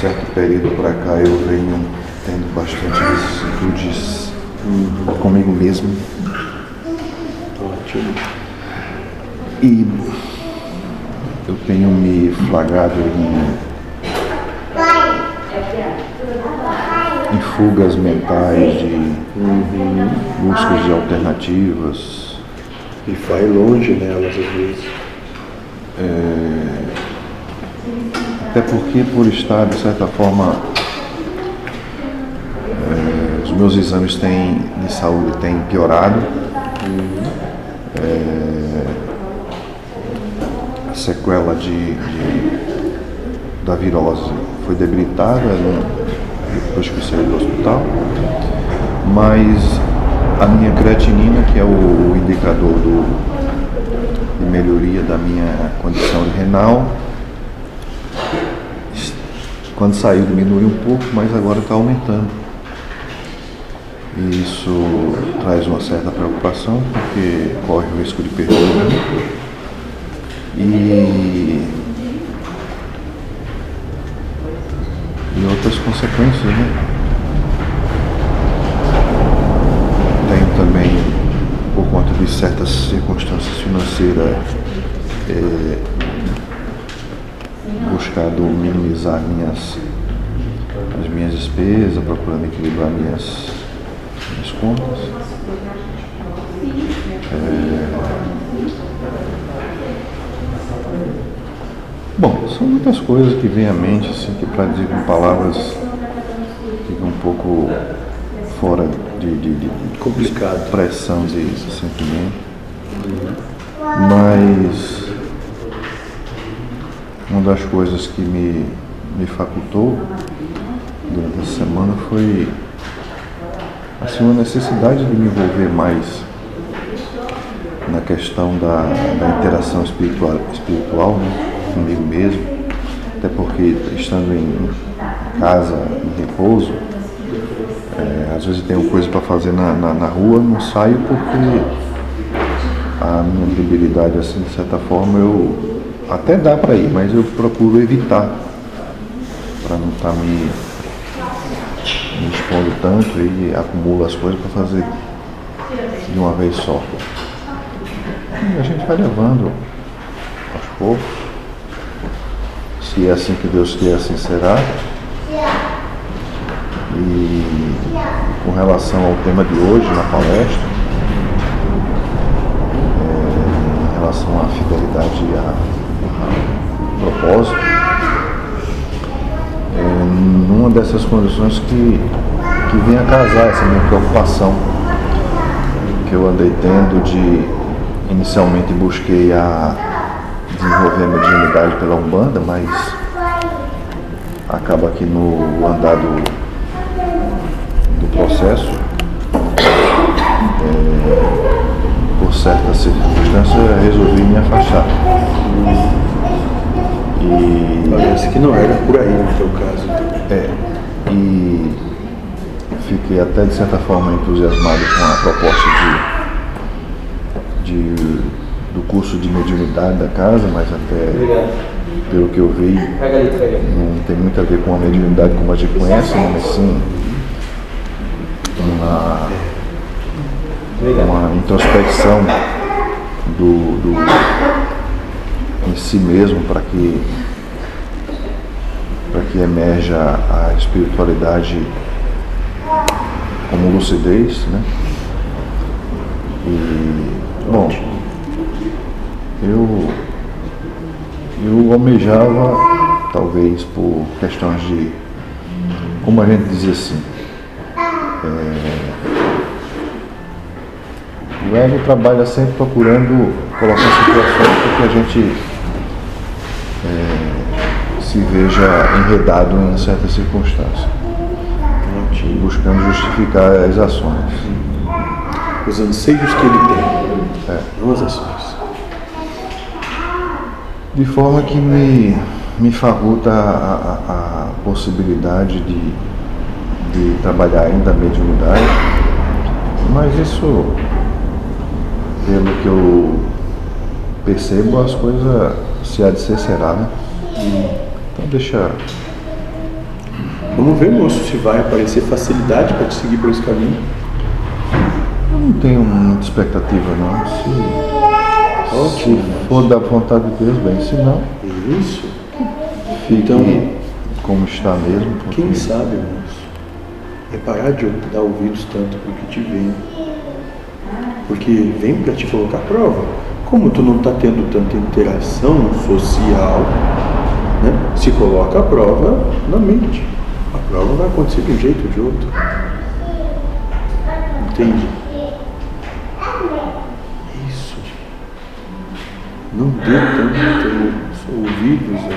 certo período para cá eu venho tendo bastante vicissitudes comigo mesmo. Ótimo. E eu tenho me flagrado em, em fugas mentais de buscas de alternativas. E vai longe nelas às vezes. Até porque por estar, de certa forma, eh, os meus exames têm, de saúde têm piorado. Eh, a sequela de, de- da virose foi debilitada né, depois que eu saí do hospital. Mas a minha creatinina, que é o indicador do, de melhoria da minha condição renal, quando saiu diminuiu um pouco, mas agora está aumentando. E isso traz uma certa preocupação, porque corre o risco de perder. E, e outras consequências, né? Tenho também, por conta de certas circunstâncias financeiras, eh, buscado minimizar minhas, as minhas despesas, procurando equilibrar minhas, minhas contas. É, Bom, são muitas coisas que vêm à mente, assim, que para dizer com palavras fica um pouco fora de, de, de Complicado. expressão de sentimento. Mas uma das coisas que me, me facultou durante essa semana foi assim, uma necessidade de me envolver mais na questão da, da interação espiritual, espiritual né, comigo mesmo, até porque estando em casa, em repouso, é, às vezes tenho coisa para fazer na, na, na rua, não saio porque a minha debilidade, assim, de certa forma, eu até dá para ir, mas eu procuro evitar para não estar me, me expondo tanto e acumulo as coisas para fazer de uma vez só. E a gente vai levando aos poucos. Se é assim que Deus quer, assim será. E com relação ao tema de hoje na palestra, é, em relação à fidelidade ao propósito, é, numa dessas condições que, que vem a casar essa minha preocupação que eu andei tendo de inicialmente busquei a desenvolver a mediunidade pela Umbanda, mas acaba que no andar do, do processo, é, por certas circunstâncias, eu resolvi me afastar. Não era por aí no teu caso. então. é, e fiquei até de certa forma entusiasmado com a proposta de, de- do curso de mediunidade da casa, mas até pelo que eu vi não tem muito a ver com a mediunidade como a gente conhece, né, mas sim uma, uma introspecção do, do em si mesmo para que para que emerja a espiritualidade como lucidez, né? E, bom, eu, eu almejava, talvez por questões de, como a gente dizia assim, é, o ego trabalha sempre procurando colocar situações para que a gente é, se veja enredado em certas circunstâncias, e buscando justificar as ações. Os anseios que ele tem, não as ações. De forma que me, me faculta a, a- a possibilidade de, de trabalhar ainda a mediunidade, mas isso, pelo que eu percebo, as coisas, se há de ser, será, né? Então deixa, Vamos ver, moço, se vai aparecer facilidade para te seguir por esse caminho. Eu não tenho muita expectativa não. Se, Ótimo. se for da vontade de Deus, bem, se não, Isso. fique Então, como está mesmo. porque- Quem sabe, moço, é parar de dar ouvidos tanto pro que te vem. Porque vem para te colocar prova. Como tu não está tendo tanta interação social, né, se coloca a prova na mente. A prova vai acontecer de um jeito ou de outro. Entende? Isso. Não dê tanto ouvidos aí